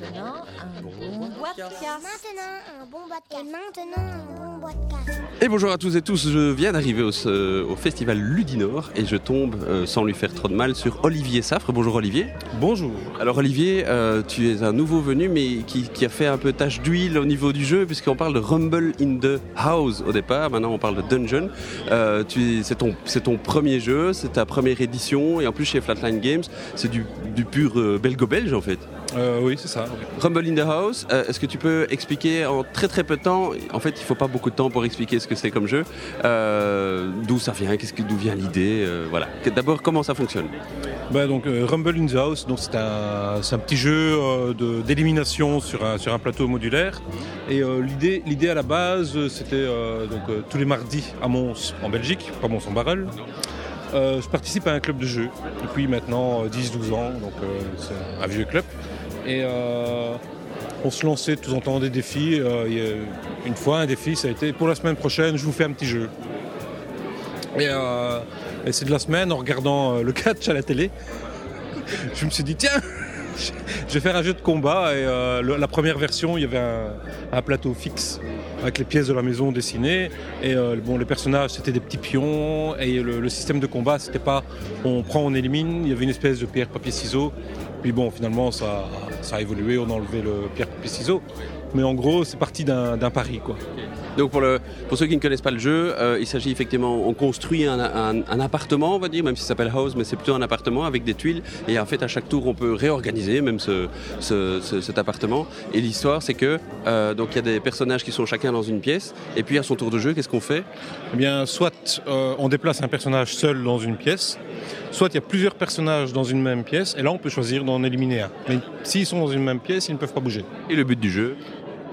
maintenant un bon bois de casse. Maintenant un bon bois de casse. Et maintenant un bon bois de casse. Et bonjour à tous et tous, je viens d'arriver au, euh, au festival Ludinor et je tombe, euh, sans lui faire trop de mal, sur Olivier Safre. Bonjour Olivier. Bonjour. Alors Olivier, euh, tu es un nouveau venu mais qui, qui a fait un peu tache d'huile au niveau du jeu puisqu'on parle de Rumble in the House au départ, maintenant on parle de Dungeon. Euh, c'est ton, premier jeu, c'est ta première édition et en plus chez Flatline Games, c'est du, du pur euh, belgo-belge en fait. Euh, oui, c'est ça. oui. Rumble in the House, euh, est-ce que tu peux expliquer en très très peu de temps, en fait il faut pas beaucoup de temps pour expliquer ce que c'est comme jeu, euh, d'où ça vient, qu'est-ce que, d'où vient l'idée, voilà. D'abord comment ça fonctionne? Bah, donc, Rumble in the House, donc c'est un, c'est un petit jeu de- d'élimination sur un, sur un plateau modulaire. Et l'idée, l'idée à la base, c'était donc, tous les mardis à Mons, en Belgique, pas Mons-en-Barœul. Euh, je participe à un club de jeu depuis maintenant euh, 10-12 ans, donc c'est un vieux club. Et euh, on se lançait de temps en temps des défis. Euh, une fois, un défi, ça a été pour la semaine prochaine, je vous fais un petit jeu. Et, euh, c'est de la semaine, en regardant le catch à la télé, je me suis dit, tiens, je vais faire un jeu de combat. Et la première version, il y avait un, plateau fixe avec les pièces de la maison dessinées. Et bon, les personnages, c'était des petits pions. Et le, le système de combat, c'était pas on prend, on élimine. Il y avait une espèce de pierre, papier, ciseaux. Puis bon, finalement, ça, ça a évolué. On a enlevé le pierre, ciseaux. Mais en gros, c'est parti d'un pari, quoi. Donc pour, le, pour ceux qui ne connaissent pas le jeu, euh, il s'agit effectivement, on construit un, un- un appartement, on va dire, même si ça s'appelle house, mais c'est plutôt un appartement avec des tuiles. Et en fait, à chaque tour, on peut réorganiser même ce, ce- ce- cet appartement. Et l'histoire, c'est que euh, donc il y a des personnages qui sont chacun dans une pièce. Et puis à son tour de jeu, qu'est-ce qu'on fait? Eh bien, soit euh, on déplace un personnage seul dans une pièce, soit il y a plusieurs personnages dans une même pièce, et là on peut choisir d'en éliminer un. Mais s'ils sont dans une même pièce, ils ne peuvent pas bouger. Et le but du jeu?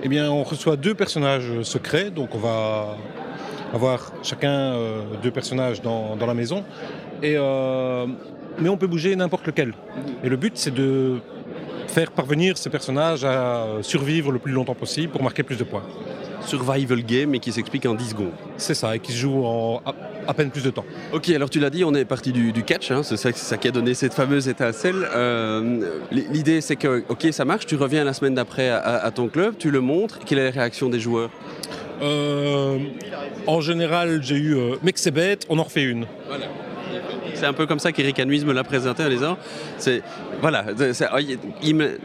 Eh bien, on reçoit deux personnages secrets, donc on va avoir chacun euh, deux personnages dans, dans la maison, et, euh, mais on peut bouger n'importe lequel. Et le but, c'est de faire parvenir ces personnages à survivre le plus longtemps possible pour marquer plus de points. survival game et qui s'explique en 10 secondes. C'est ça, et qui se joue en à, peine plus de temps. Ok, alors tu l'as dit, on est parti du, du catch, hein, c'est ça, qui a donné cette fameuse étincelle. Euh, L'idée c'est que, ok, ça marche, tu reviens la semaine d'après à, à ton club, tu le montres, quelle est la réaction des joueurs? Euh, en général, j'ai eu euh, mec c'est bête, on en refait une. C'est un peu comme ça qu'Eric Anuise me l'a présenté en disant, c'est, voilà, il me-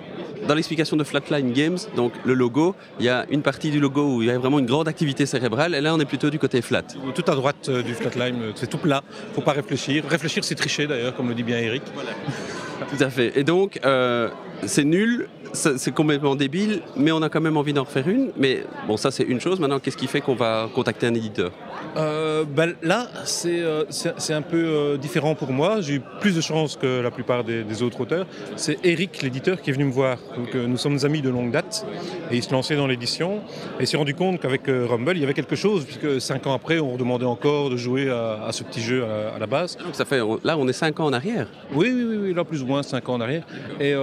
dans l'explication de Flatline Games, donc le logo, il y a une partie du logo où il y a vraiment une grande activité cérébrale, et là on est plutôt du côté flat. Tout à droite euh, du flatline, euh, c'est tout plat, faut pas réfléchir. Réfléchir c'est tricher d'ailleurs, comme le dit bien Eric. Tout à fait. Et donc, euh, c'est nul, c'est complètement débile, mais on a quand même envie d'en refaire une. Mais bon, ça c'est une chose. Maintenant, qu'est-ce qui fait qu'on va contacter un éditeur? Euh, ben, là, c'est euh, un peu euh, différent pour moi. J'ai eu plus de chance que la plupart des, des autres auteurs. C'est Eric, l'éditeur, qui est venu me voir. Donc, euh, nous sommes amis de longue date et il se lançait dans l'édition. Et s'est rendu compte qu'avec Rumble, il y avait quelque chose, puisque cinq ans après, on redemandait encore de jouer à, à ce petit jeu à- à la base. Donc ça fait, là, on est cinq ans en arrière? Oui, oui, oui, oui, là plus ou moins 5 ans en arrière. Et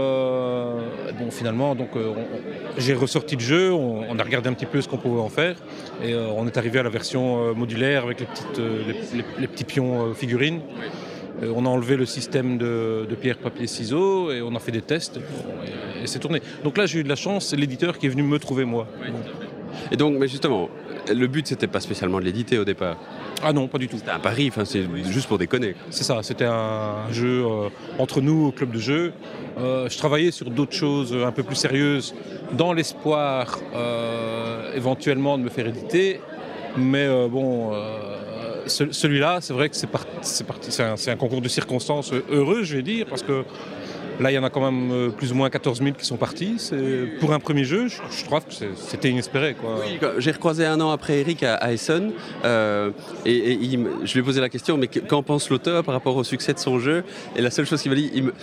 bon, finalement, donc euh, j'ai ressorti le jeu, on, a regardé un petit peu ce qu'on pouvait en faire, et euh, on est arrivé à la version euh, modulaire avec les, petites, euh, les, petits pions euh, figurines. Euh, on a enlevé le système de, pierre, papier, ciseaux, et on a fait des tests, et c'est tourné. Donc là, j'ai eu de la chance, c'est l'éditeur qui est venu me trouver moi. Et donc, mais justement, le but c'était pas spécialement de l'éditer au départ. Ah non, pas du tout. C'était un pari. Enfin, c'est juste pour déconner. C'est ça, c'était un jeu euh, entre nous au club de jeu. Euh, je travaillais sur d'autres choses un peu plus sérieuses dans l'espoir euh, éventuellement de me faire éditer. Mais bon, ce- celui-là, c'est vrai que c'est par- c'est parti, c'est un, c'est un concours de circonstances heureux, je vais dire, parce que là, il y en a quand même euh, plus ou moins 14 000 qui sont partis. C'est- Pour un premier jeu, je, je trouve que c'était inespéré. Quoi. Oui, J'ai recroisé un an après Eric à, à Essen euh, et, et il me- je lui ai posé la question, mais que- qu'en pense l'auteur par rapport au succès de son jeu? Et la seule chose qu'il m'a dit, il me-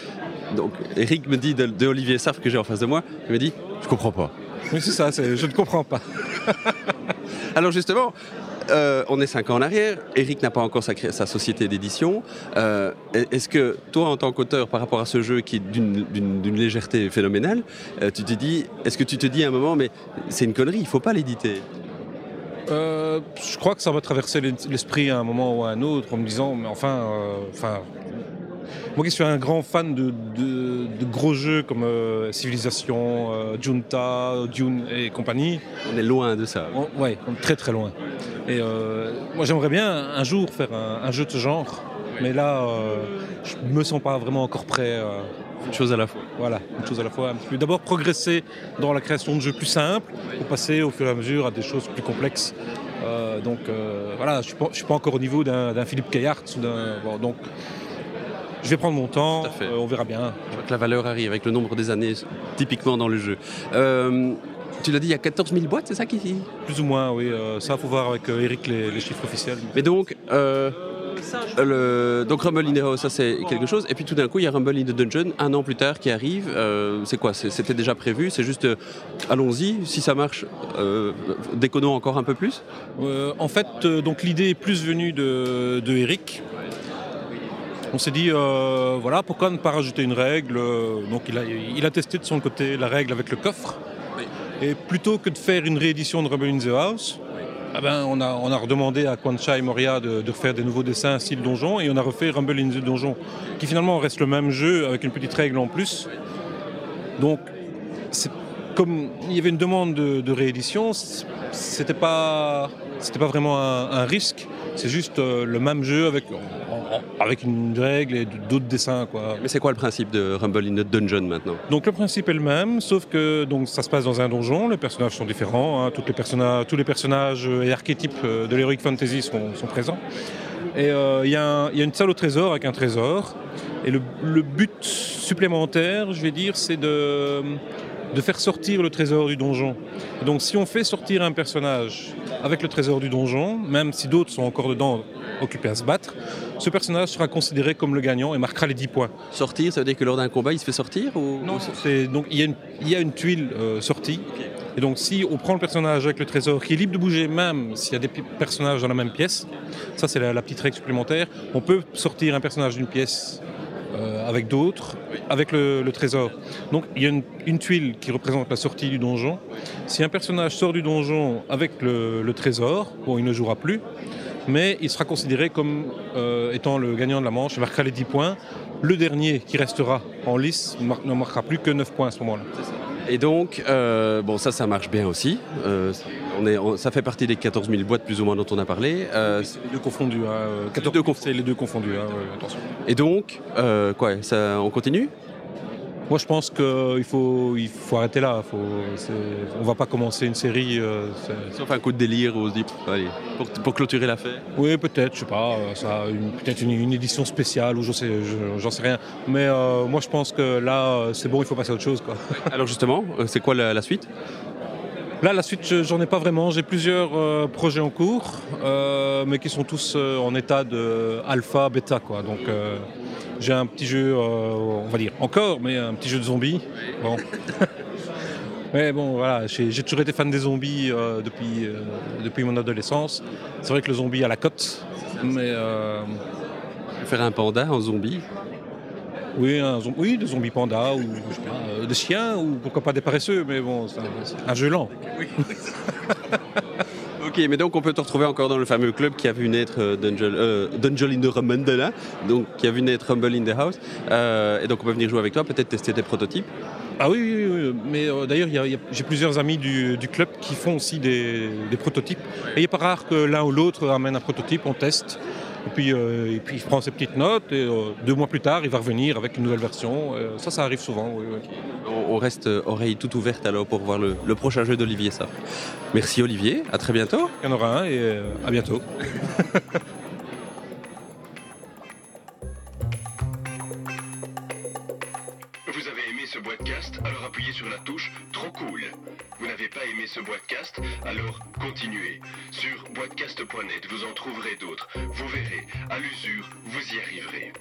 donc Eric me dit de, de Olivier Sarf que j'ai en face de moi, il me dit, je comprends pas. Oui, c'est ça, je ne comprends pas. Alors justement, euh, on est cinq ans en arrière. Eric n'a pas encore sa, sa société d'édition. Euh, Est-ce que toi, en tant qu'auteur, par rapport à ce jeu qui est d'une- légèreté phénoménale, euh, tu te dis, est-ce que tu te dis à un moment, mais c'est une connerie, il faut pas l'éditer? Je crois que ça va traverser l'es- l'esprit à un moment ou à un autre en me disant, mais enfin, enfin Moi qui suis un grand fan de, de- de gros jeux comme euh, Civilization, euh, Junta, Dune et compagnie, On est loin de ça. on- ouais, on est très très loin. Et euh, moi j'aimerais bien un jour faire un, un jeu de ce genre, mais là je me sens pas vraiment encore prêt. Une chose à la fois. voilà, une chose à la fois. Un petit peu. D'abord progresser dans la création de jeux plus simples, pour passer au fur et à mesure à des choses plus complexes. Euh, donc euh, voilà, je ne suis pas encore au niveau d'un Philippe Kayart ou d'un. bon, donc je vais prendre mon temps, Tout à fait. euh, on verra bien. Je que la valeur arrive avec le nombre des années typiquement dans le jeu. Euh, tu l'as dit, il y a 14 000 boîtes, c'est ça qui... Plus ou moins, oui. euh, ça, il faut voir avec euh, Eric les, les chiffres officiels. Mais donc, le, donc Rumble in the House, ça c'est quelque chose. Et puis tout d'un coup, il y a Rumble in the Dungeon, un an plus tard, qui arrive. Euh, c'est quoi? C'était déjà prévu? C'est juste, euh, allons-y, si ça marche, euh, déconnons encore un peu plus? En fait, donc l'idée est plus venue de, de Eric. On s'est dit, euh, voilà, pourquoi ne pas rajouter une règle euh, Donc il a, il a testé de son côté la règle avec le coffre. Et plutôt que de faire une réédition de Rebel in the House, ah ben, on, a, on a redemandé à Quancha et Moria de, de refaire des nouveaux dessins style donjon et on a refait Rumble in the Donjon, qui finalement reste le même jeu avec une petite règle en plus. Donc, comme il y avait une demande de, de réédition, c'était pas, c'était pas vraiment un, un risque. C'est juste euh, le même jeu avec, avec une règle et d'autres dessins. Quoi. Mais c'est quoi le principe de Rumble in the Dungeon maintenant? Donc le principe est le même, sauf que donc, ça se passe dans un donjon, les personnages sont différents, hein, toutes les personnages, tous les personnages euh, et archétypes euh, de l'Heroic Fantasy sont, sont présents. Et euh, il y, a un- il y a une salle au trésor avec un trésor. Et le, le but supplémentaire, je vais dire, c'est de, de faire sortir le trésor du donjon. Donc si on fait sortir un personnage avec le trésor du donjon, même si d'autres sont encore dedans occupés à se battre, ce personnage sera considéré comme le gagnant et marquera les 10 points. Sortir, ça veut dire que lors d'un combat, il se fait sortir ou... Non, c'est donc il y a une, il y a une tuile euh, sortie. Et donc si on prend le personnage avec le trésor qui est libre de bouger même s'il y a des personnages dans la même pièce, ça c'est la, la petite règle supplémentaire, on peut sortir un personnage d'une pièce euh, avec d'autres, avec le, le trésor. Donc il y a une, une tuile qui représente la sortie du donjon. Si un personnage sort du donjon avec le, le trésor, bon il ne jouera plus, mais il sera considéré comme euh, étant le gagnant de la manche, il marquera les 10 points. Le dernier qui restera en lice ne marquera plus que 9 points à ce moment-là. Et donc, euh, bon, ça, ça marche bien aussi. Euh, on est, on- ça fait partie des 14 000 boîtes plus ou moins dont on a parlé. Euh, Les deux confondus. Hein, euh, 14 deux confondus. c'est les deux confondus. hein, ouais, attention. et donc, euh, quoi, ça, on continue? Moi, je pense qu'il faut, il faut arrêter là. Faut, on va pas commencer une série. euh, Sauf un coup de délire on se dit, allez, pour, pour clôturer l'affaire. Oui, peut-être, je sais pas. euh, Ça, peut-être une, une édition spéciale ou je sais, je- j'en sais rien. Mais euh, moi, je pense que là, euh, c'est bon. Il faut passer à autre chose. Quoi. Alors justement, c'est quoi la, la suite? Là, la suite, je- j'en ai pas vraiment. J'ai plusieurs euh, projets en cours, euh, mais qui sont tous euh, en état de alpha, bêta, quoi. Donc, j'ai un petit jeu, on va dire encore, mais un petit jeu de zombies. Bon. mais bon, voilà, j'ai toujours été fan des zombies depuis, depuis mon adolescence. C'est vrai que le zombie a la cote, mais Faire un panda en zombie? Oui, un oui, des zombies pandas ou je sais pas, euh, des chiens ou pourquoi pas des paresseux, mais bon, c'est un, un jeu lent. Ok, mais donc on peut te retrouver encore dans le fameux club qui a vu naître euh, Dungeon, euh, Dungeon in the Rumble, donc qui a vu naître Rumble in the House. Euh, et donc on peut venir jouer avec toi, peut-être tester tes prototypes. Ah oui, oui, oui, mais euh, d'ailleurs, j'ai plusieurs amis du, du club qui font aussi des, des prototypes. Et il n'est pas rare que l'un ou l'autre amène un prototype, on teste. Et puis, euh, et puis il prend ses petites notes et euh, deux mois plus tard, il va revenir avec une nouvelle version. Euh, ça, ça arrive souvent. Oui, oui. On, reste oreille toute ouverte alors pour voir le, le prochain jeu d'Olivier ça. Merci Olivier, à très bientôt. Il y en aura un et à bientôt. sur la touche Trop cool. Vous n'avez pas aimé ce podcast Alors continuez. Sur boitcast.net, vous en trouverez d'autres. Vous verrez, à l'usure, vous y arriverez.